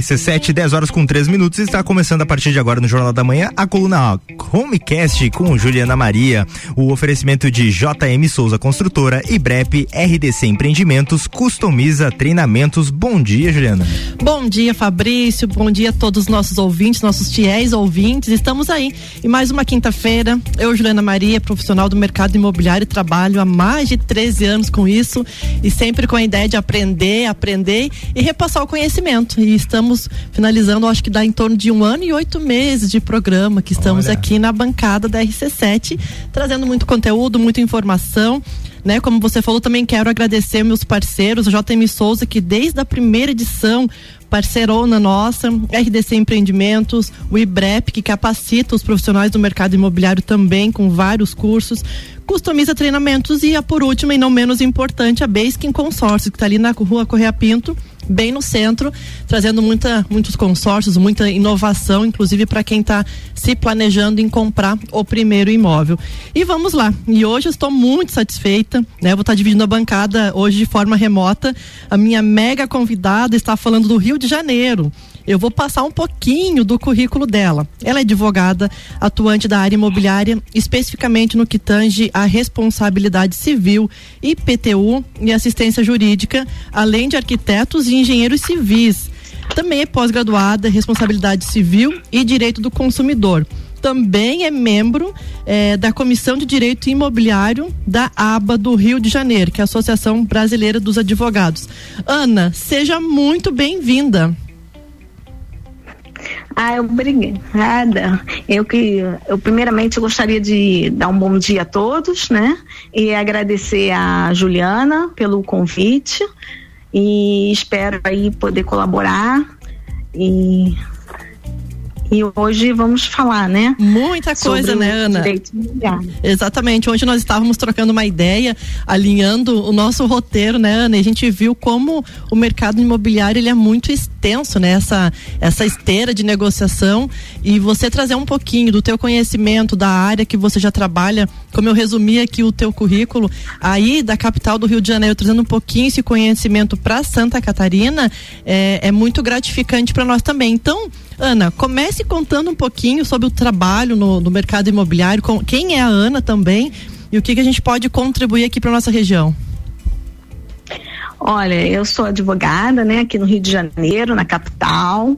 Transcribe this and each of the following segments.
RC7, 10 horas com 3 minutos. Está começando a partir de agora no Jornal da Manhã a coluna Homecast com Juliana Maria. O oferecimento de JM Souza Construtora e BREP RDC Empreendimentos customiza treinamentos. Bom dia, Juliana. Bom dia, Fabrício. Bom dia a todos os nossos ouvintes, nossos fiéis ouvintes. Estamos aí em mais uma quinta-feira. Eu, Juliana Maria, profissional do mercado imobiliário, trabalho há mais de 13 anos com isso e sempre com a ideia de aprender, aprender e repassar o conhecimento. E estamos finalizando, acho que dá em torno de um ano e oito meses de programa que estamos Olha. aqui na bancada da RC7, trazendo muito conteúdo, muita informação. Né, como você falou, também quero agradecer meus parceiros, o JM Souza, que desde a primeira edição parceirona nossa, RDC Empreendimentos, o IBREP, que capacita os profissionais do mercado imobiliário também com vários cursos, customiza treinamentos e a por último e não menos importante a Baskin Consórcio que está ali na rua Correia Pinto bem no centro, trazendo muita, muitos consórcios, muita inovação, inclusive para quem está se planejando em comprar o primeiro imóvel. E vamos lá. E hoje estou muito satisfeita, né? Vou estar tá dividindo a bancada hoje de forma remota. A minha mega convidada está falando do Rio de Janeiro. Eu vou passar um pouquinho do currículo dela. Ela é advogada, atuante da área imobiliária, especificamente no que tange a responsabilidade civil, IPTU e assistência jurídica, além de arquitetos e engenheiros civis. Também é pós-graduada em responsabilidade civil e direito do consumidor também é membro eh, da Comissão de Direito Imobiliário da ABA do Rio de Janeiro, que é a Associação Brasileira dos Advogados. Ana, seja muito bem-vinda. Ah, obrigada. Eu que, eu primeiramente gostaria de dar um bom dia a todos, né? E agradecer a Juliana pelo convite e espero aí poder colaborar e e hoje vamos falar, né? Muita coisa, né, Ana? Exatamente. Hoje nós estávamos trocando uma ideia, alinhando o nosso roteiro, né, Ana? E a gente viu como o mercado imobiliário ele é muito extenso, né? Essa, essa esteira de negociação e você trazer um pouquinho do teu conhecimento da área que você já trabalha, como eu resumi aqui o teu currículo, aí da capital do Rio de Janeiro, trazendo um pouquinho esse conhecimento para Santa Catarina, é, é muito gratificante para nós também. Então, Ana, comece contando um pouquinho sobre o trabalho no, no mercado imobiliário, com, quem é a Ana também e o que, que a gente pode contribuir aqui para nossa região. Olha, eu sou advogada, né, aqui no Rio de Janeiro, na capital,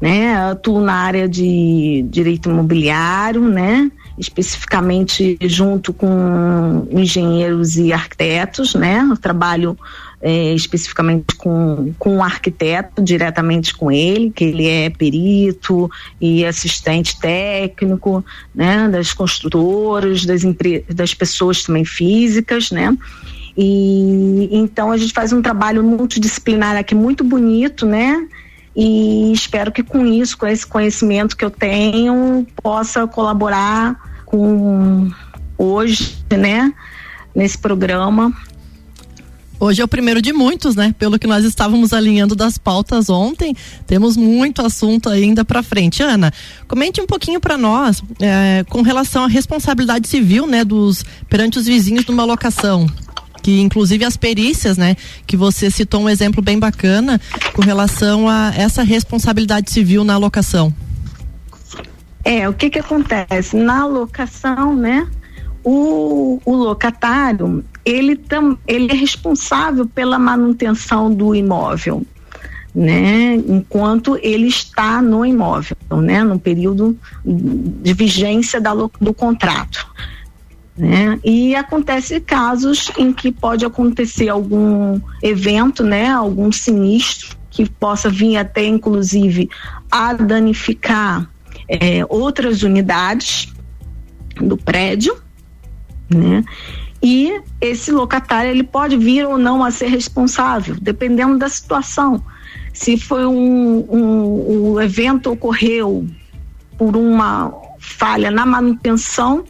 né, atuo na área de direito imobiliário, né, especificamente junto com engenheiros e arquitetos, né, eu trabalho é, especificamente com, com um arquiteto, diretamente com ele, que ele é perito e assistente técnico, né, das construtoras, das, das pessoas também físicas, né, e então a gente faz um trabalho multidisciplinar aqui muito bonito, né, e espero que com isso, com esse conhecimento que eu tenho, possa colaborar com hoje, né, nesse programa Hoje é o primeiro de muitos, né? Pelo que nós estávamos alinhando das pautas ontem, temos muito assunto ainda para frente. Ana, comente um pouquinho para nós é, com relação à responsabilidade civil, né, dos perante os vizinhos de uma locação que inclusive as perícias, né, que você citou um exemplo bem bacana com relação a essa responsabilidade civil na locação. É, o que que acontece na locação, né? O, o locatário, ele, tam, ele é responsável pela manutenção do imóvel, né? Enquanto ele está no imóvel, né? No período de vigência da, do contrato. Né? E acontece casos em que pode acontecer algum evento, né? Algum sinistro que possa vir até, inclusive, a danificar é, outras unidades do prédio, né? E esse locatário ele pode vir ou não a ser responsável, dependendo da situação. Se foi um, um, um evento ocorreu por uma falha na manutenção,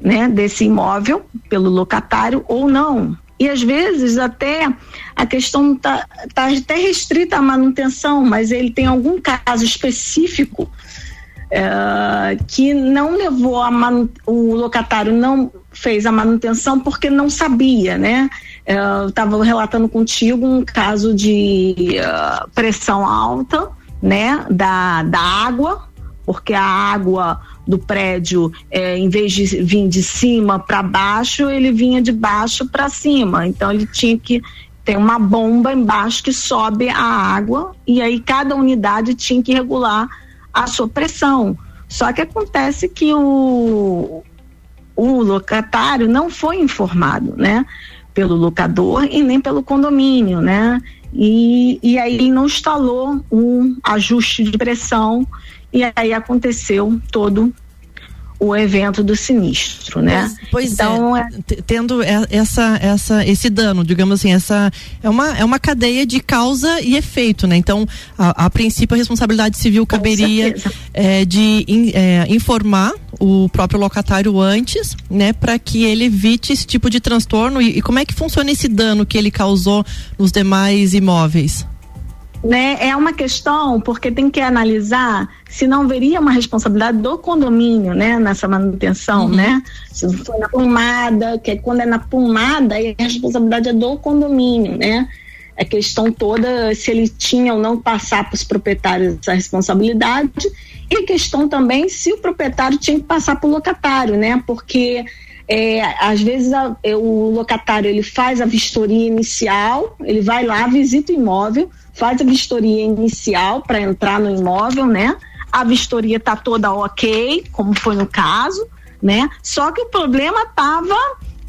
né, desse imóvel pelo locatário ou não. E às vezes até a questão está tá até restrita à manutenção, mas ele tem algum caso específico é, que não levou a o locatário não fez a manutenção porque não sabia, né? eu estava relatando contigo um caso de uh, pressão alta, né, da, da água, porque a água do prédio, é, em vez de vir de cima para baixo, ele vinha de baixo para cima. Então ele tinha que ter uma bomba embaixo que sobe a água e aí cada unidade tinha que regular a sua pressão. Só que acontece que o, o locatário não foi informado, né? Pelo locador e nem pelo condomínio, né? E, e aí ele não instalou um ajuste de pressão e aí aconteceu todo o evento do sinistro, né? Pois, pois então, é, é, tendo essa, essa, esse dano, digamos assim, essa é uma, é uma cadeia de causa e efeito, né? Então, a, a princípio, a responsabilidade civil caberia é, de in, é, informar o próprio locatário antes, né, para que ele evite esse tipo de transtorno e, e como é que funciona esse dano que ele causou nos demais imóveis? Né, é uma questão porque tem que analisar se não haveria uma responsabilidade do condomínio, né, nessa manutenção, uhum. né? Se foi na pomada, que quando é na pomada, a responsabilidade é do condomínio, né? A questão toda se ele tinha ou não passar para os proprietários essa responsabilidade e a questão também se o proprietário tinha que passar para o locatário, né? Porque é, às vezes a, é, o locatário ele faz a vistoria inicial, ele vai lá, visita o imóvel, faz a vistoria inicial para entrar no imóvel, né? A vistoria tá toda ok, como foi no caso, né? Só que o problema estava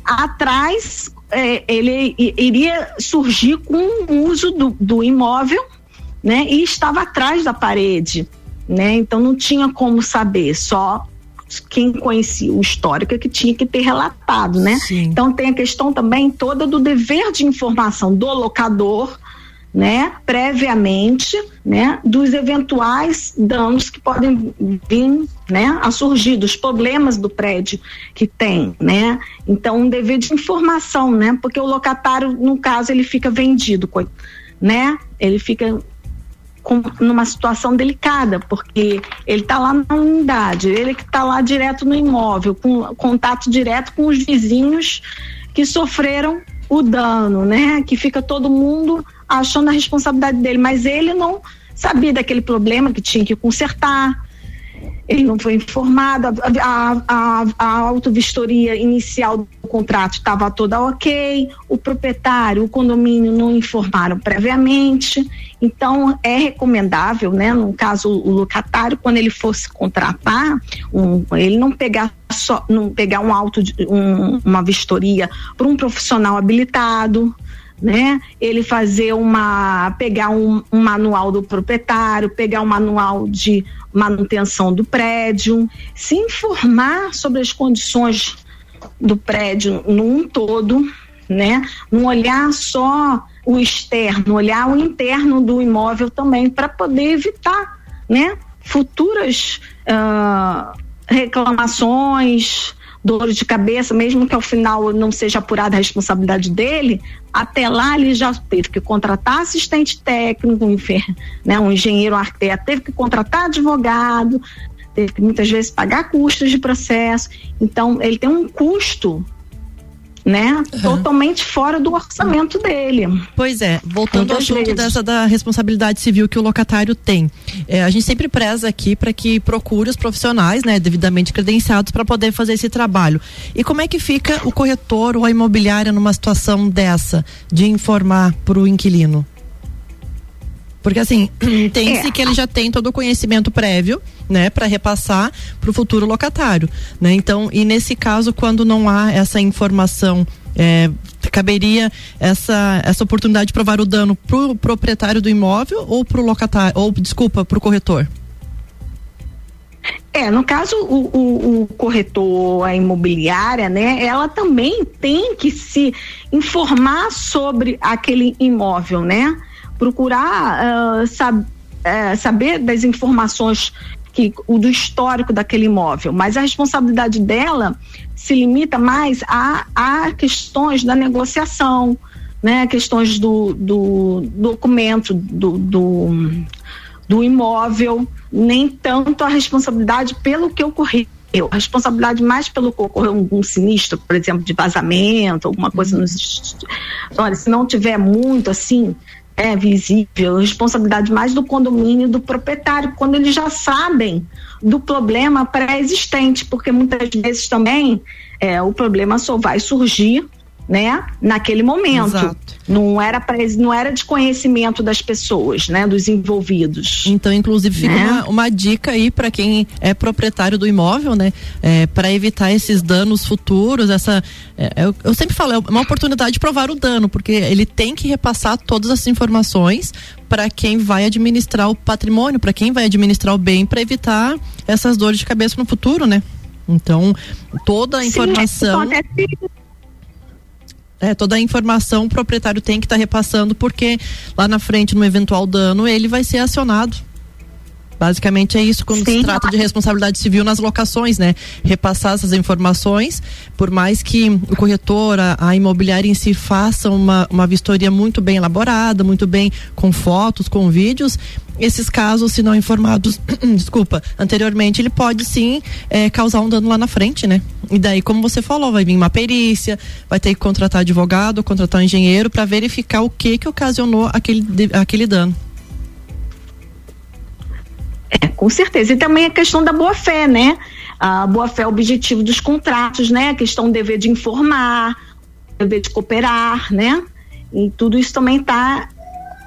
atrás, é, ele iria surgir com o uso do, do imóvel, né? E estava atrás da parede, né? Então não tinha como saber, só quem conhecia o histórico é que tinha que ter relatado, né? Sim. Então tem a questão também toda do dever de informação do locador, né, previamente, né, dos eventuais danos que podem vir, né, a surgir dos problemas do prédio que tem, né? Então um dever de informação, né? Porque o locatário, no caso, ele fica vendido, né? Ele fica com, numa situação delicada, porque ele está lá na unidade, ele que está lá direto no imóvel, com contato direto com os vizinhos que sofreram o dano, né? Que fica todo mundo achando a responsabilidade dele, mas ele não sabia daquele problema que tinha que consertar, ele não foi informado, a, a, a autovistoria inicial do contrato estava toda ok, o proprietário, o condomínio não informaram previamente, então é recomendável, né, no caso o locatário, quando ele fosse contratar, um, ele não pegar só, não pegar um auto, um, uma vistoria para um profissional habilitado, né? Ele fazer uma, pegar um, um, manual do proprietário, pegar um manual de manutenção do prédio, se informar sobre as condições do prédio num todo, né? Não olhar só o externo, olhar o interno do imóvel também para poder evitar, né? Futuras uh, reclamações, dor de cabeça, mesmo que ao final não seja apurada a responsabilidade dele, até lá ele já teve que contratar assistente técnico, um, né, um engenheiro um arquiteto, teve que contratar advogado, teve que muitas vezes pagar custos de processo. Então, ele tem um custo né? Uhum. Totalmente fora do orçamento dele. Pois é, voltando ao assunto dessa da responsabilidade civil que o locatário tem. É, a gente sempre preza aqui para que procure os profissionais, né, devidamente credenciados para poder fazer esse trabalho. E como é que fica o corretor ou a imobiliária numa situação dessa de informar para o inquilino? Porque assim, tem-se é. que ele já tem todo o conhecimento prévio, né, para repassar para o futuro locatário, né? Então, e nesse caso, quando não há essa informação, é, caberia essa essa oportunidade de provar o dano pro proprietário do imóvel ou pro locatário, ou desculpa, pro corretor? É, no caso, o, o, o, corretor, a imobiliária, né, ela também tem que se informar sobre aquele imóvel, né? Procurar uh, sab, uh, saber das informações que o do histórico daquele imóvel, mas a responsabilidade dela se limita mais a, a questões da negociação, né, questões do, do documento do, do, do imóvel, nem tanto a responsabilidade pelo que ocorreu eu, a responsabilidade mais pelo que ocorreu um, sinistro, por exemplo, de vazamento, alguma coisa uhum. nos. Olha, se não tiver muito assim, é visível, responsabilidade mais do condomínio do proprietário, quando eles já sabem do problema pré-existente, porque muitas vezes também é, o problema só vai surgir né, naquele momento. Exato. Não era não era de conhecimento das pessoas, né, dos envolvidos. Então, inclusive, fica né? uma, uma, dica aí para quem é proprietário do imóvel, né, é, para evitar esses danos futuros. Essa, é, eu, eu, sempre falo, é uma oportunidade de provar o dano, porque ele tem que repassar todas as informações para quem vai administrar o patrimônio, para quem vai administrar o bem, para evitar essas dores de cabeça no futuro, né? Então, toda a informação. Sim, é, toda a informação o proprietário tem que estar tá repassando, porque lá na frente, no eventual dano, ele vai ser acionado. Basicamente é isso quando Sim. se trata de responsabilidade civil nas locações, né? Repassar essas informações, por mais que o corretor, a, a imobiliária em si faça uma, uma vistoria muito bem elaborada, muito bem com fotos, com vídeos, esses casos, se não informados, desculpa, anteriormente, ele pode sim é, causar um dano lá na frente, né? E daí, como você falou, vai vir uma perícia, vai ter que contratar advogado, contratar um engenheiro para verificar o que que ocasionou aquele, aquele dano. É, com certeza. E também a questão da boa-fé, né? A boa-fé é o objetivo dos contratos, né? A questão do dever de informar, dever de cooperar, né? E tudo isso também está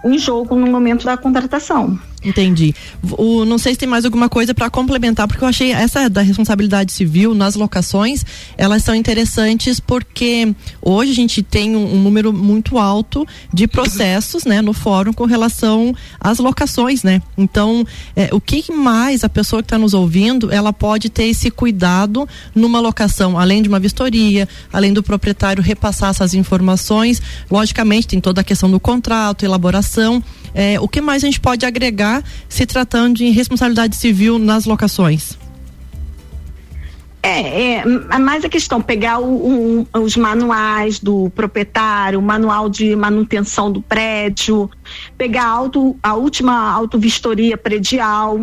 em jogo no momento da contratação. Entendi. O, não sei se tem mais alguma coisa para complementar, porque eu achei essa da responsabilidade civil nas locações, elas são interessantes porque hoje a gente tem um, um número muito alto de processos, né, no fórum com relação às locações, né? Então, é, o que mais a pessoa que está nos ouvindo, ela pode ter esse cuidado numa locação, além de uma vistoria, além do proprietário repassar essas informações, logicamente tem toda a questão do contrato, elaboração, é, o que mais a gente pode agregar se tratando de responsabilidade civil nas locações? É, é, mais a questão, pegar o, um, os manuais do proprietário, o manual de manutenção do prédio, pegar auto, a última autovistoria predial,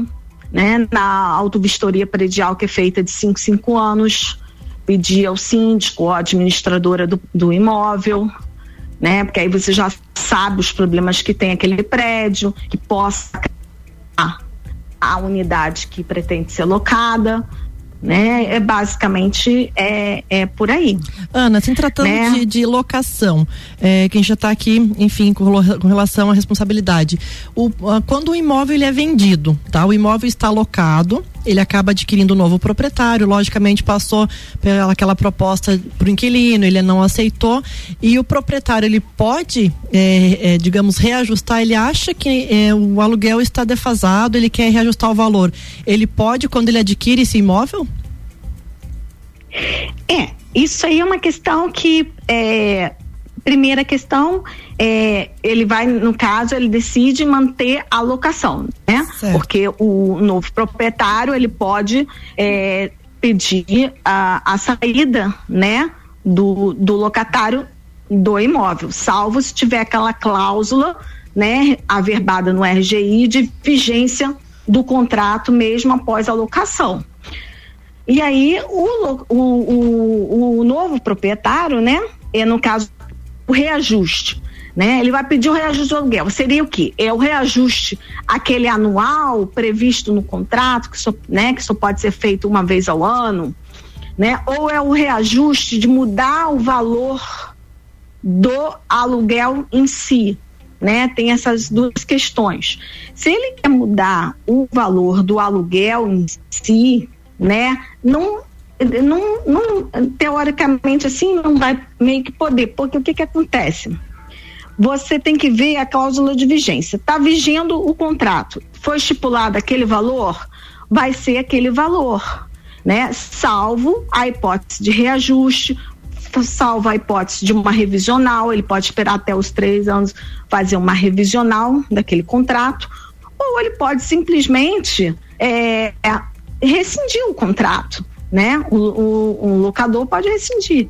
né? Na autovistoria predial que é feita de 5 5 anos, pedir ao síndico, à administradora do, do imóvel, né? Porque aí você já sabe os problemas que tem aquele prédio, que possa a unidade que pretende ser locada, né? É basicamente é, é por aí. Ana, se tratando né? de, de, locação, é, quem já está aqui, enfim, com, com, relação à responsabilidade, o, quando o imóvel ele é vendido, tá? O imóvel está alocado, ele acaba adquirindo um novo proprietário, logicamente passou pela aquela proposta para o inquilino, ele não aceitou e o proprietário ele pode, é, é, digamos, reajustar. Ele acha que é, o aluguel está defasado, ele quer reajustar o valor. Ele pode quando ele adquire esse imóvel? É, isso aí é uma questão que é, primeira questão é, ele vai no caso ele decide manter a locação né certo. porque o novo proprietário ele pode é, pedir a, a saída né do, do locatário do imóvel salvo se tiver aquela cláusula né averbada no RGI de vigência do contrato mesmo após a locação e aí o, o, o, o novo proprietário, né? É no caso o reajuste. Né? Ele vai pedir o reajuste do aluguel. Seria o quê? É o reajuste aquele anual previsto no contrato, que só, né, que só pode ser feito uma vez ao ano, né? Ou é o reajuste de mudar o valor do aluguel em si, né? Tem essas duas questões. Se ele quer mudar o valor do aluguel em si, né? Não, não, não, teoricamente assim não vai meio que poder, porque o que que acontece? Você tem que ver a cláusula de vigência. Está vigendo o contrato, foi estipulado aquele valor, vai ser aquele valor, né? Salvo a hipótese de reajuste, salvo a hipótese de uma revisional, ele pode esperar até os três anos fazer uma revisional daquele contrato, ou ele pode simplesmente é, rescindir o contrato, né? O, o, o locador pode rescindir,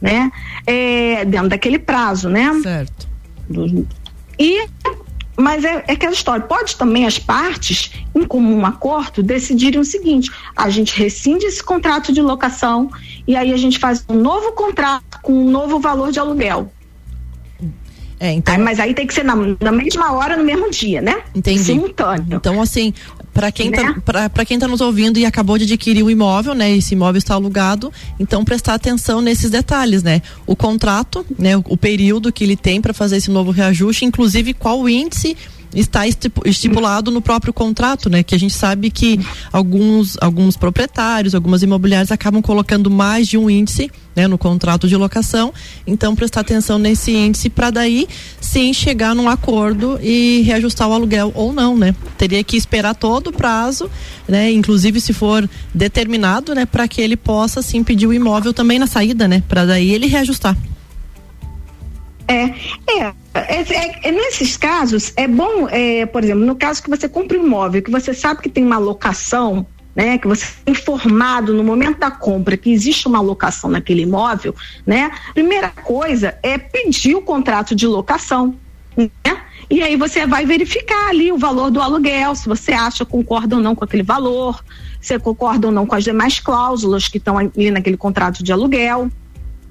né? É, dentro daquele prazo, né? Certo. E mas é, é, aquela história. Pode também as partes, em comum acordo, decidirem o seguinte: a gente rescinde esse contrato de locação e aí a gente faz um novo contrato com um novo valor de aluguel. É, então... Aí, mas aí tem que ser na, na, mesma hora, no mesmo dia, né? Entendi. Simultâneo. Então, assim, para quem, tá, né? tá, quem tá nos ouvindo e acabou de adquirir o imóvel, né? Esse imóvel está alugado, então prestar atenção nesses detalhes, né? O contrato, né? O, o período que ele tem para fazer esse novo reajuste, inclusive qual o índice está estipulado no próprio contrato, né? Que a gente sabe que alguns, alguns proprietários, algumas imobiliárias acabam colocando mais de um índice né, no contrato de locação. Então, prestar atenção nesse índice para daí sim chegar num acordo e reajustar o aluguel ou não, né? Teria que esperar todo o prazo, né? Inclusive se for determinado, né, para que ele possa sim pedir o imóvel também na saída, né? Para daí ele reajustar. É, é, é, é, nesses casos é bom, é, por exemplo, no caso que você compra um imóvel, que você sabe que tem uma locação, né, que você é informado no momento da compra que existe uma locação naquele imóvel, né? Primeira coisa é pedir o contrato de locação, né? E aí você vai verificar ali o valor do aluguel, se você acha concorda ou não com aquele valor, se concorda ou não com as demais cláusulas que estão ali naquele contrato de aluguel.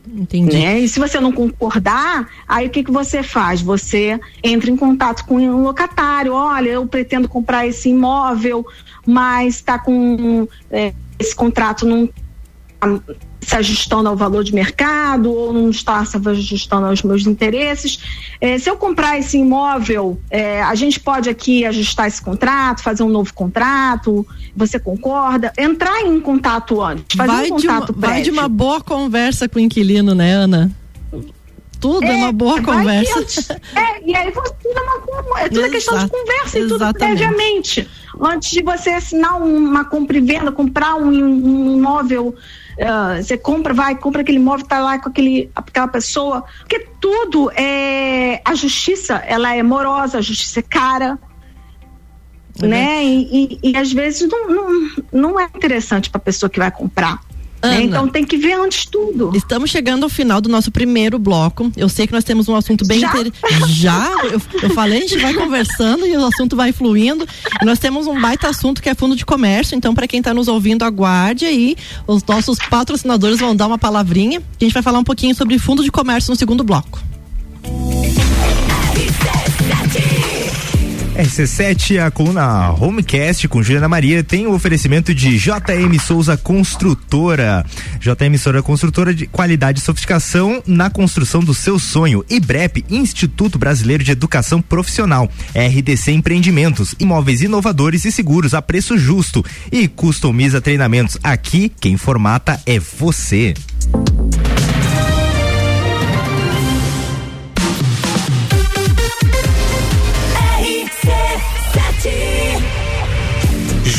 Entendi. Né? E se você não concordar, aí o que, que você faz? Você entra em contato com um locatário. Olha, eu pretendo comprar esse imóvel, mas está com é, esse contrato não se ajustando ao valor de mercado ou não está se ajustando aos meus interesses. É, se eu comprar esse imóvel, é, a gente pode aqui ajustar esse contrato, fazer um novo contrato. Você concorda? Entrar em contato antes, fazer vai um contato de uma, Vai de uma boa conversa com o inquilino, né, Ana? Tudo é, é uma boa conversa. é, e aí você uma, é tudo questão de conversa e tudo previamente. Antes de você assinar uma compra e venda, comprar um, um imóvel Uh, você compra, vai, compra aquele imóvel, tá lá com aquele, aquela pessoa, porque tudo é a justiça, ela é morosa, a justiça é cara, uhum. né? E, e, e, às vezes não, não, não é interessante para a pessoa que vai comprar. Né? Ana, Então tem que ver antes tudo. Estamos chegando ao final do nosso primeiro bloco. Eu sei que nós temos um assunto bem interessante. Já? Eu, eu, falei, a gente vai conversando e o assunto vai fluindo. E nós temos um baita assunto que é fundo de comércio. Então, para quem está nos ouvindo, aguarde aí. Os nossos patrocinadores vão dar uma palavrinha. A gente vai falar um pouquinho sobre fundo de comércio no segundo bloco. RC7, a coluna Homecast com Juliana Maria tem o oferecimento de JM Souza Construtora. JM Souza Construtora de qualidade e sofisticação na construção do seu sonho. IBREP, Instituto Brasileiro de Educação Profissional. RDC Empreendimentos, imóveis inovadores e seguros a preço justo. E customiza treinamentos. Aqui, quem formata é você.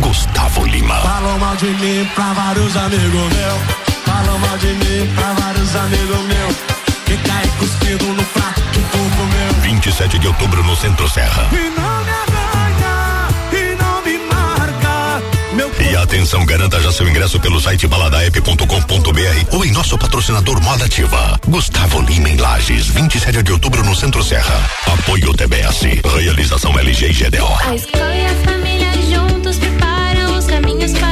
Gustavo Lima. Falam mal de mim pra vários amigos. Falam mal de mim pra vários amigos meus. Que cai cuspido no prato que tu comeu. 27 de outubro no Centro Serra. E não me arranha, e não me marca. Meu e atenção, garanta já seu ingresso pelo site baladaep.com.br ou em nosso patrocinador Moda Ativa. Gustavo Lima em Lages, 27 de outubro no Centro Serra. Apoio TBS. Realização LG e GDO. Preparam os caminhos para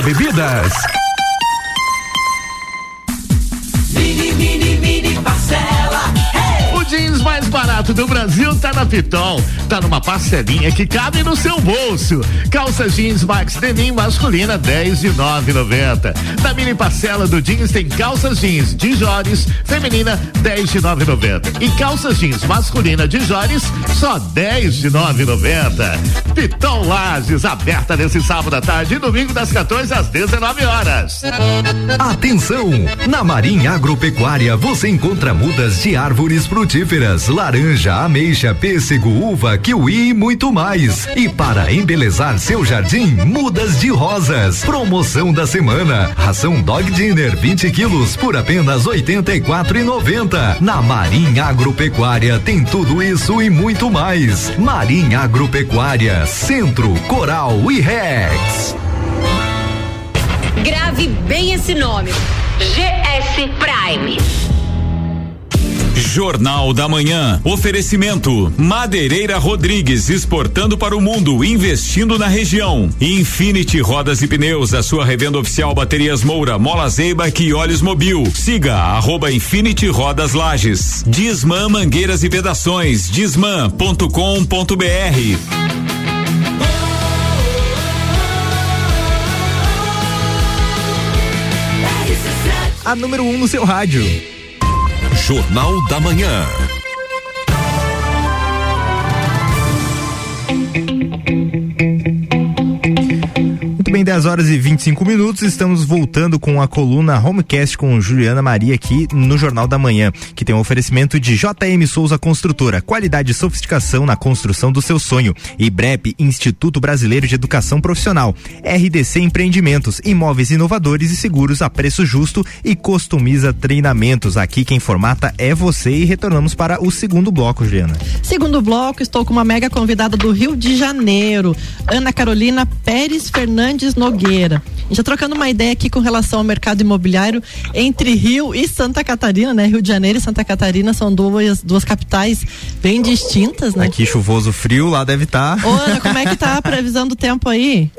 Bebidas. Mini, mini, mini parcela. O jeans mais barato do Brasil tá na Pitol. Tá numa parcelinha que cabe no seu bolso. Calça jeans Max Denim masculina 10 de 9,90. Na mini parcela do jeans tem calças jeans de Jores feminina 10 de 9,90. E calças jeans masculina de Jores só 10 de 9,90. Pitol Lages aberta nesse sábado à tarde e domingo das 14 às 19 horas. Atenção! Na Marinha Agropecuária você encontra mudas de árvores frutíferas, laranja, ameixa, pêssego, uva, kiwi e muito mais. E para embelezar seu jardim, mudas de rosas. Promoção da semana: ração Dog Dinner 20 quilos por apenas R$ 84,90. Na Marinha Agropecuária tem tudo isso e muito mais. Marinha Agropecuária, Centro, Coral e Rex. Grave bem esse nome. GS Prime. Jornal da Manhã. Oferecimento: Madeireira Rodrigues exportando para o mundo, investindo na região. Infinity Rodas e Pneus, a sua revenda oficial Baterias Moura, Mola Zeiba e Olhos Mobil. Siga arroba Infinity Rodas Lages. Disman Mangueiras e Vedações. Disman.com.br. A número 1 um no seu rádio. Jornal da Manhã. 10 horas e 25 minutos. Estamos voltando com a coluna Homecast com Juliana Maria aqui no Jornal da Manhã, que tem um oferecimento de JM Souza Construtora, qualidade e sofisticação na construção do seu sonho. E BREP, Instituto Brasileiro de Educação Profissional. RDC Empreendimentos, imóveis inovadores e seguros a preço justo e customiza treinamentos. Aqui quem formata é você e retornamos para o segundo bloco, Juliana. Segundo bloco, estou com uma mega convidada do Rio de Janeiro, Ana Carolina Pérez Fernandes Nogueira. A gente tá trocando uma ideia aqui com relação ao mercado imobiliário entre Rio e Santa Catarina, né? Rio de Janeiro e Santa Catarina são duas, duas capitais bem distintas, né? Aqui chuvoso frio, lá deve estar. Ô, Ana, como é que tá a previsão do tempo aí?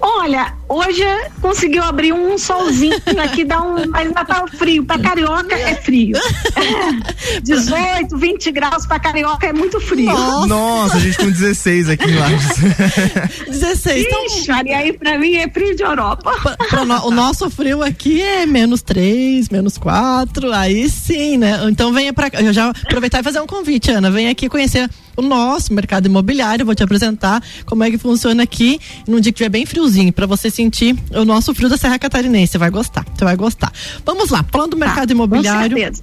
Olha, hoje conseguiu abrir um solzinho aqui, dá um, mas ainda tá frio. Pra carioca é frio. 18, 20 graus pra carioca é muito frio. Nossa. Nossa, a gente com 16 aqui em Lages. 16. Então, Ixi, Maria, aí pra mim é frio de Europa. pra- pra no- o nosso frio aqui é menos 3, menos 4, aí sim, né? Então venha pra cá. Eu já aproveitar e fazer um convite, Ana. Vem aqui conhecer o nosso mercado imobiliário. Vou te apresentar como é que funciona aqui num dia que tiver bem friozinho, pra você sentir o nosso frio da Serra Catarinense. Você vai gostar, você vai gostar. Vamos lá, falando do mercado Tá, imobiliário. Com certeza.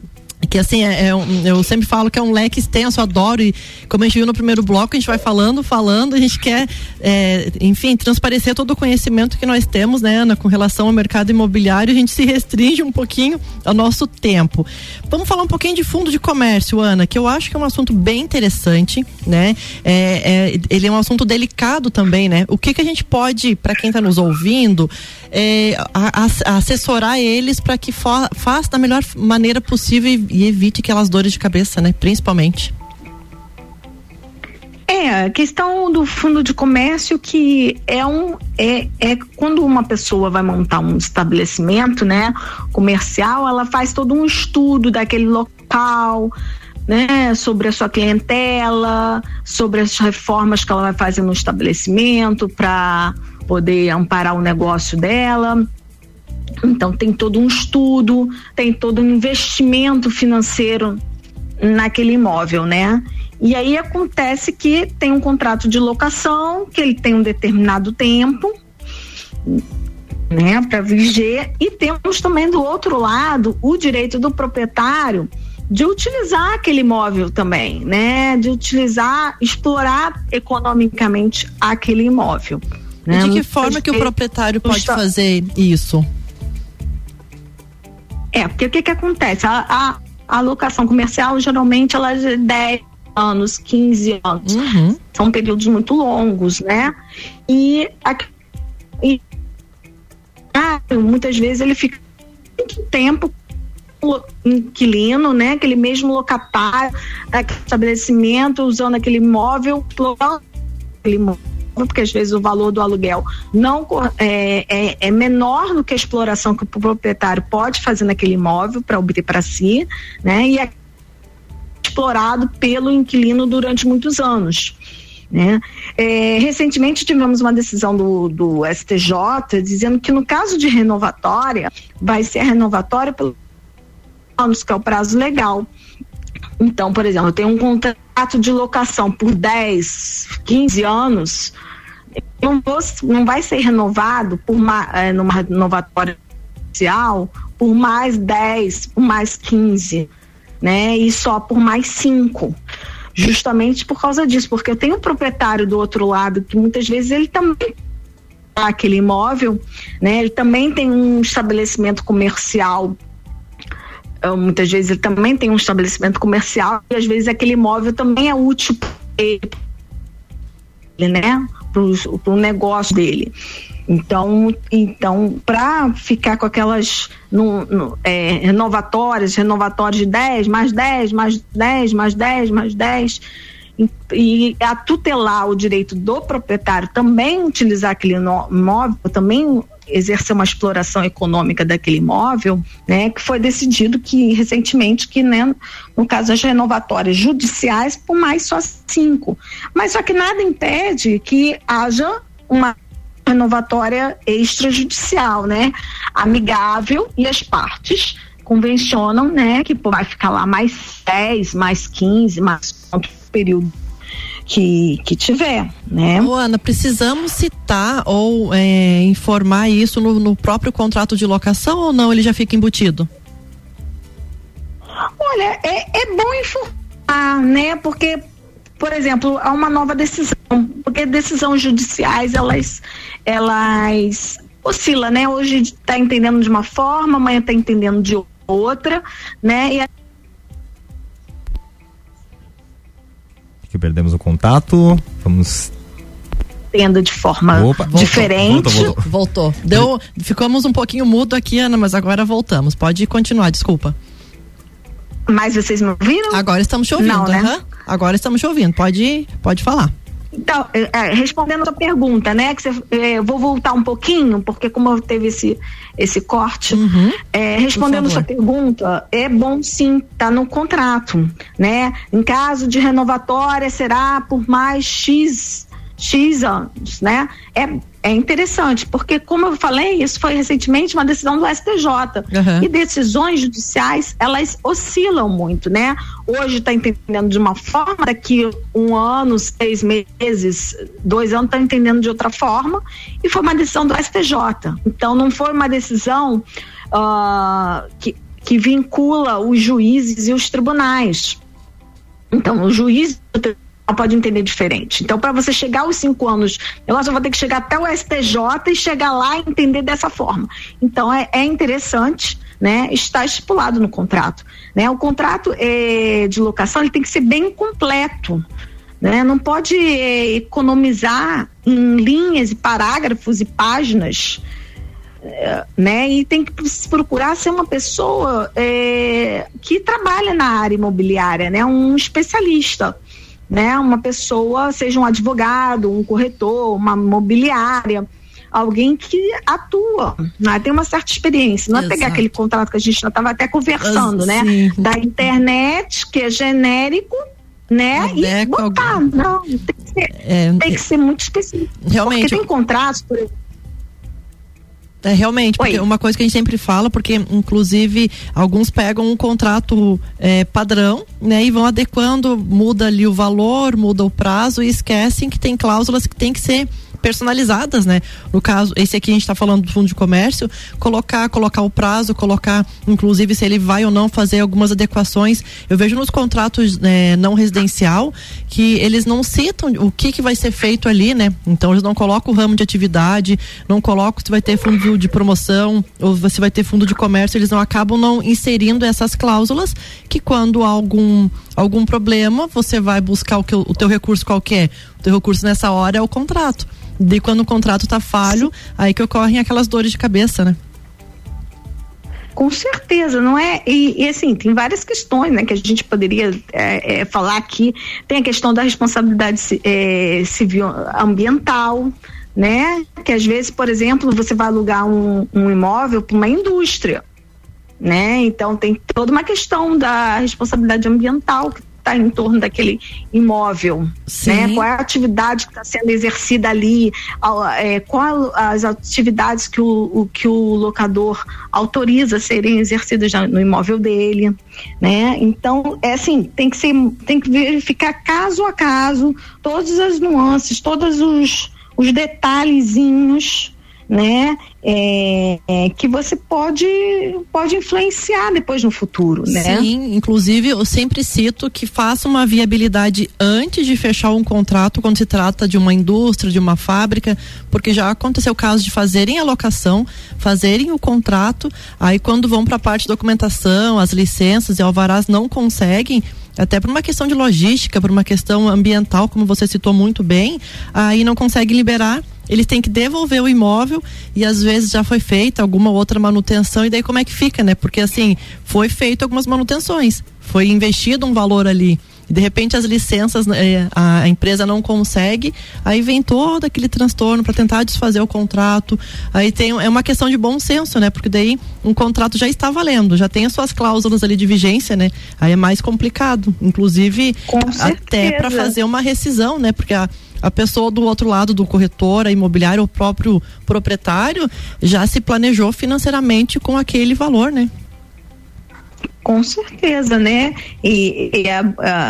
Que assim, é, é um- eu sempre falo que é um leque extenso, adoro. E como a gente viu no primeiro bloco, a gente vai falando, falando, a gente quer, é, enfim, transparecer todo o conhecimento que nós temos, né, Ana, com relação ao mercado imobiliário. A gente se restringe um pouquinho ao nosso tempo. Vamos falar um pouquinho de fundo de comércio, Ana, que eu acho que é um assunto bem interessante, né? É, é, ele é um assunto delicado também, né? O que, que a gente pode, para quem está nos ouvindo, é, a- a- assessorar eles para que fa faça da melhor maneira possível e, e evite aquelas dores de cabeça, né? Principalmente. É, a questão do fundo de comércio que é um é, é quando uma pessoa vai montar um estabelecimento, né, comercial, ela faz todo um estudo daquele local, né, sobre a sua clientela, sobre as reformas que ela vai fazer no estabelecimento para poder amparar o negócio dela. Então tem todo um estudo, tem todo um investimento financeiro naquele imóvel, né? E aí acontece que tem um contrato de locação, que ele tem um determinado tempo, né, para viger, e temos também do outro lado o direito do proprietário de utilizar aquele imóvel também, né, de utilizar, explorar economicamente aquele imóvel. E né? de que Muitas forma que o proprietário pode fazer isso? É, porque o que que acontece? A, a, a locação comercial, geralmente, ela é de 10 anos, 15 anos. Uhum. São períodos muito longos, né? E, a, e ah, muitas vezes ele fica muito tempo inquilino, né? Aquele mesmo locatário, aquele estabelecimento, usando aquele imóvel, aquele imóvel, porque às vezes o valor do aluguel não é, é, é menor do que a exploração que o proprietário pode fazer naquele imóvel para obter para si, né? E é explorado pelo inquilino durante muitos anos. Né? É, recentemente tivemos uma decisão do, do STJ dizendo que no caso de renovatória vai ser renovatória pelo anos, que é o prazo legal. Então, por exemplo, eu tenho um contrato de locação por 10, 15 anos, não, vou- não vai ser renovado por ma- eh, numa renovatória inicial por mais 10, por mais 15, né? E só por mais 5. Justamente por causa disso, porque eu tenho um proprietário do outro lado que muitas vezes ele também aquele imóvel, né? Ele também tem um estabelecimento comercial muitas vezes ele também tem um estabelecimento comercial e às vezes aquele imóvel também é útil para ele, né? Para o negócio dele. Então, então para ficar com aquelas no, no, é, renovatórias, renovatórias de 10, mais 10, mais 10, mais 10, mais 10, e, e a tutelar o direito do proprietário também utilizar aquele imóvel, também exercer uma exploração econômica daquele imóvel, né, que foi decidido que recentemente que né, no caso das renovatórias judiciais por mais só cinco, mas só que nada impede que haja uma renovatória extrajudicial, né, amigável e as partes convencionam, né, que vai ficar lá mais 10, mais 15, mais quanto período que, que tiver, né? Ô, Ana, precisamos citar ou é, informar isso no, no próprio contrato de locação ou não? Ele já fica embutido? Olha, é, é bom informar, né? Porque, por exemplo, há uma nova decisão, porque decisões judiciais, elas, elas oscilam, né? Hoje está entendendo de uma forma, amanhã está entendendo de outra, né? E Que perdemos o contato. Vamos. entenda de forma Opa, voltou, diferente. voltou, voltou. Voltou. Deu, ficamos um pouquinho mudo aqui, Ana, mas agora voltamos. Pode continuar, desculpa. Mas vocês me ouviram? Agora estamos te ouvindo. Não, né? aham. Agora estamos te ouvindo. Pode, pode falar. Então, é, é, respondendo a sua pergunta, né? Que você, é, vou voltar um pouquinho, porque como teve esse, esse corte, é, respondendo a sua pergunta, é bom sim, tá no contrato, né? Em caso de renovatória, será por mais X, X anos, né? É, é interessante, porque como eu falei, isso foi recentemente uma decisão do STJ. Aham. E decisões judiciais, elas oscilam muito, né? Hoje está entendendo de uma forma, daqui um ano, seis meses, dois anos, está entendendo de outra forma, e foi uma decisão do STJ. Então, não foi uma decisão ah, que, que vincula os juízes e os tribunais. Então, o juiz tribunal pode entender diferente. Então, para você chegar aos cinco anos, que eu vou ter que chegar até o STJ e chegar lá e entender dessa forma. Então, é, é interessante, né? Está estipulado no contrato, né? O contrato eh, de locação ele tem que ser bem completo, né? Não pode eh, economizar em linhas e parágrafos e páginas né? E tem que procurar ser uma pessoa é, que trabalha na área imobiliária, né? Um especialista, né? Uma pessoa, seja um advogado, um corretor, uma imobiliária, alguém que atua, né? Tem uma certa experiência. Não é pegar aquele contrato que a gente já estava até conversando, Ah, né? sim. Da internet, que é genérico, né? E botar. Não, tem que ser, É, tem que ser muito específico. Realmente. Porque tem contratos, por exemplo, É, realmente, porque Oi. uma coisa que a gente sempre fala, porque inclusive alguns pegam um contrato é, padrão, né, e vão adequando, muda ali o valor, muda o prazo e esquecem que tem cláusulas que tem que ser personalizadas, né? No caso, esse aqui a gente está falando do fundo de comércio, colocar, colocar o prazo, colocar, inclusive, se ele vai ou não fazer algumas adequações. Eu vejo nos contratos né, não residencial que eles não citam o que, que vai ser feito ali, né? Então eles não colocam o ramo de atividade, não colocam se vai ter fundo de promoção ou se vai ter fundo de comércio, eles não acabam não inserindo essas cláusulas que quando há algum algum problema, você vai buscar o, que, o teu recurso qualquer. O teu recurso nessa hora é o contrato. De quando o contrato tá falho, aí que ocorrem aquelas dores de cabeça, né? Com certeza, não é? E, e, assim, tem várias questões né, que a gente poderia é, é, falar aqui. Tem a questão da responsabilidade é, civil ambiental, né? Que às vezes, por exemplo, você vai alugar um, um imóvel para uma indústria, né? Então tem toda uma questão da responsabilidade ambiental que está em torno daquele imóvel, Sim. né? Qual é a atividade que está sendo exercida ali, é, qual as atividades que o, o, que o locador autoriza serem exercidas no imóvel dele, né? Então, é assim, tem que ser, tem que verificar caso a caso todas as nuances, todos os, os detalhezinhos né? É, é, que você pode pode influenciar depois no futuro, né? Sim, inclusive eu sempre cito que faça uma viabilidade antes de fechar um contrato quando se trata de uma indústria, de uma fábrica, porque já aconteceu o caso de fazerem a locação, fazerem o contrato, aí quando vão para a parte de documentação, as licenças e alvarás não conseguem, até por uma questão de logística, por uma questão ambiental, como você citou muito bem, aí não consegue liberar eles têm que devolver o imóvel e às vezes já foi feita alguma outra manutenção e daí como é que fica, né? Porque assim, foi feito algumas manutenções, foi investido um valor ali. E de repente as licenças eh, a, empresa não consegue, aí vem todo aquele transtorno para tentar desfazer o contrato. Aí tem é uma questão de bom senso, né? Porque daí um contrato já está valendo, já tem as suas cláusulas ali de vigência, né? Aí é mais complicado, inclusive até para fazer uma rescisão, né? Porque a a pessoa do outro lado do corretor, a imobiliária, o próprio proprietário, já se planejou financeiramente com aquele valor, né? Com certeza, né? E, e a,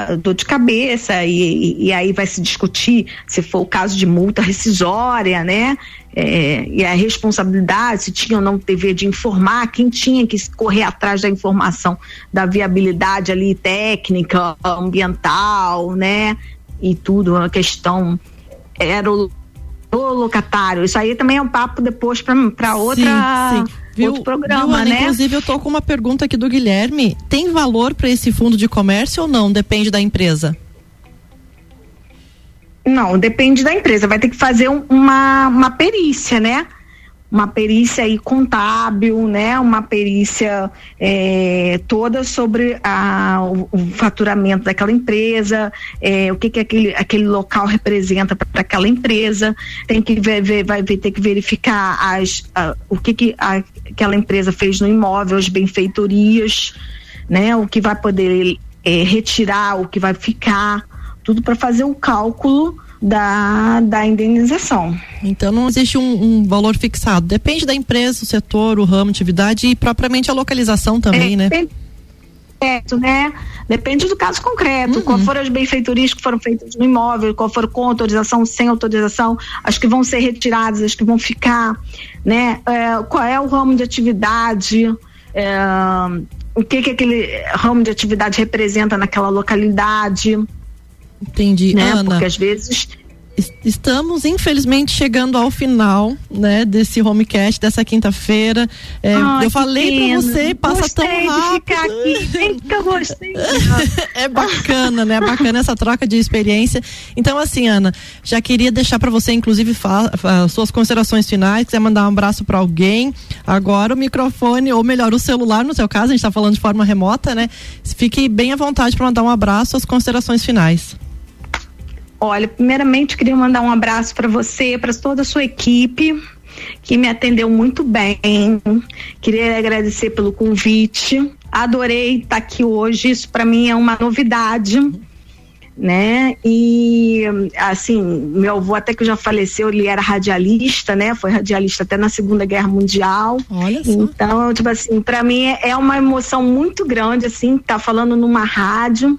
a, dor de cabeça, e, e, aí vai se discutir se for o caso de multa rescisória, né? É, e a responsabilidade, se tinha ou não dever de informar, quem tinha que correr atrás da informação da viabilidade ali técnica, ambiental, né? E tudo, a questão era o, o locatário. Isso aí também é um papo depois para outra. Sim, sim. Viu, outro programa, viu, Ana, né? Inclusive, eu tô com uma pergunta aqui do Guilherme. Tem valor para esse fundo de comércio ou não? Depende da empresa. Não, depende da empresa. Vai ter que fazer um, uma, uma perícia, né? Uma perícia aí contábil, né? Uma perícia é, toda sobre a, o, o, faturamento daquela empresa, é, o que que aquele, aquele local representa para aquela empresa. Tem que ver, ver, vai ter que verificar as, a, o que que a, aquela empresa fez no imóvel, as benfeitorias, né? O que vai poder é, retirar, o que vai ficar, tudo para fazer o cálculo da, da indenização. Então não existe um, um, valor fixado. Depende da empresa, o setor, o ramo, atividade e propriamente a localização também, é, né? Depende, né? Depende do caso concreto. Uhum. Qual foram as benfeitorias que foram feitas no imóvel, qual foram com autorização, sem autorização, as que vão ser retiradas, as que vão ficar, né? É, qual é o ramo de atividade? É, o que que aquele ramo de atividade representa naquela localidade? Entendi, né? Ana. Porque às vezes Estamos, infelizmente, chegando ao final, né, desse homecast dessa quinta-feira. É, eu falei para você, passa gostei tão rápido. De ficar aqui. eu gostei. é bacana, né? Bacana essa troca de experiência. Então, assim, Ana, já queria deixar para você, inclusive, suas considerações finais. Quiser mandar um abraço para alguém. Agora o microfone, ou melhor, o celular, no seu caso, a gente está falando de forma remota, né? Fique bem à vontade para mandar um abraço, as considerações finais. Olha, primeiramente queria mandar um abraço para você, para toda a sua equipe que me atendeu muito bem. Queria agradecer pelo convite. Adorei estar aqui hoje. Isso para mim é uma novidade, né? E assim, meu avô até que já faleceu, ele era radialista, né? Foi radialista até na Segunda Guerra Mundial. Olha só. Então, tipo assim, para mim é uma emoção muito grande assim, estar tá falando numa rádio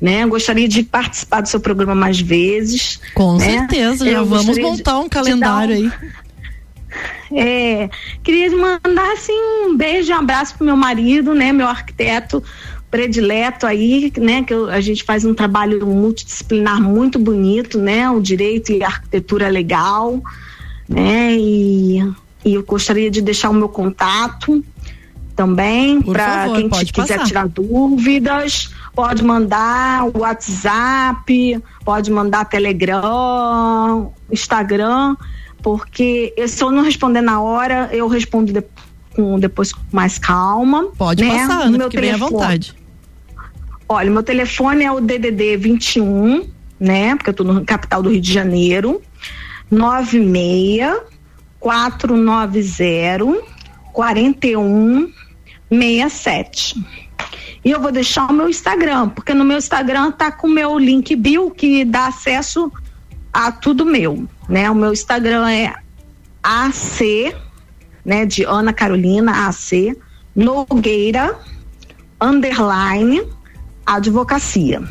né? Gostaria de participar do seu programa mais vezes. Com né? certeza, já Eu vamos montar um calendário um- aí. É, queria mandar assim um beijo e um abraço pro meu marido, né, meu arquiteto predileto aí, né, que eu- a gente faz um trabalho multidisciplinar muito bonito, né, o direito e a arquitetura legal, né, e, e eu gostaria de deixar o meu contato também para quem quiser tirar dúvidas, pode mandar o WhatsApp, pode mandar Telegram, Instagram, porque eu- se eu não responder na hora, eu respondo de- com, depois com mais calma. Pode né? passar, Ana, meu bem à telefone- vontade. Olha, meu telefone é o DDD 21, né? Porque eu tô no capital do Rio de Janeiro. 96 490 4167. E eu vou deixar o meu Instagram, porque no meu Instagram tá com o meu link bio que dá acesso a tudo meu, né? O meu Instagram é AC, né, de Ana Carolina AC Nogueira underline advocacia.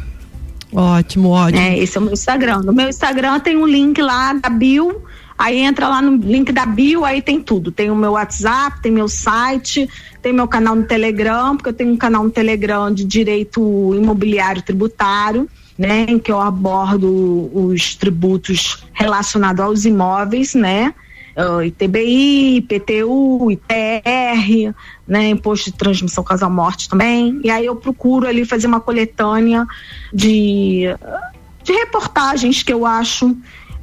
Ótimo, ótimo. É, esse é o meu Instagram. No meu Instagram tem um link lá da bio. Aí entra lá no link da bio, aí tem tudo. Tem o meu WhatsApp, tem meu site, tem meu canal no Telegram, porque eu tenho um canal no Telegram de direito imobiliário tributário, né, em que eu abordo os tributos relacionados aos imóveis, né? ah, ITBI, IPTU, ITR, né, imposto de transmissão casal morte também. E aí eu procuro ali fazer uma coletânea de, de reportagens que eu acho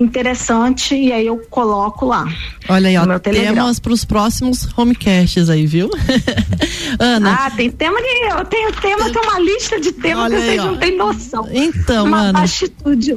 interessante e aí eu coloco lá. Olha aí, ó, meu Telegram. temas para os próximos homecasts aí, viu? Ana. Ah, tem tema que eu tenho tema, tem uma lista de temas Olha que vocês não têm noção. Então, uma Ana. vastitude.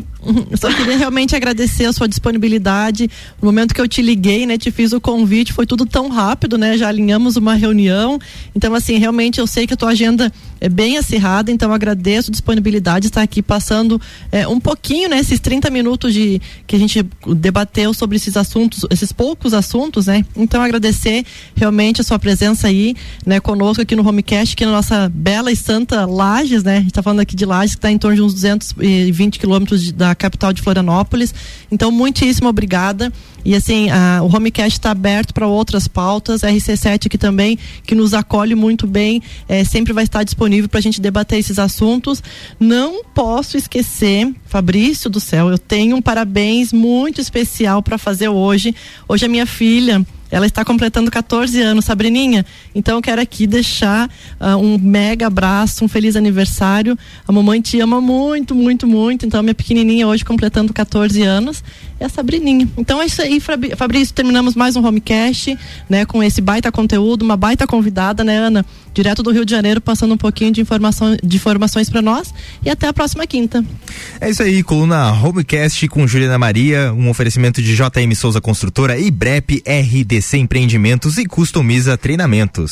Eu só queria realmente agradecer a sua disponibilidade. No momento que eu te liguei, né, te fiz o convite, foi tudo tão rápido, né? Já alinhamos uma reunião. Então, assim, realmente eu sei que a tua agenda é bem acirrada, então agradeço a disponibilidade de estar aqui passando é, um pouquinho, né, esses 30 minutos de que a gente debateu sobre esses assuntos, esses poucos assuntos, né? Então agradecer realmente a sua presença aí, né, conosco aqui no Homecast, aqui na nossa bela e santa Lages, né? A gente tá falando aqui de Lages, que está em torno de uns 220 quilômetros da capital de Florianópolis. Então, muitíssimo obrigada. E assim, a, o Homecast está aberto para outras pautas. A RC7 aqui também, que nos acolhe muito bem, eh, sempre vai estar disponível para a gente debater esses assuntos. Não posso esquecer, Fabrício do céu, eu tenho um parabéns muito especial para fazer hoje. Hoje a minha filha. Ela está completando 14 anos, Sabrininha. Então eu quero aqui deixar ah, um mega abraço, um feliz aniversário. A mamãe te ama muito, muito, muito. Então minha pequenininha hoje completando 14 anos é a Sabrininha. Então é isso aí, Fabrício. Terminamos mais um homecast, né? Com esse baita conteúdo, uma baita convidada, né, Ana? Direto do Rio de Janeiro, passando um pouquinho de, informação, de informações para nós. E até a próxima quinta. É isso aí, coluna Homecast com Juliana Maria, um oferecimento de JM Souza Construtora e BREP RDC Empreendimentos e Customiza Treinamentos.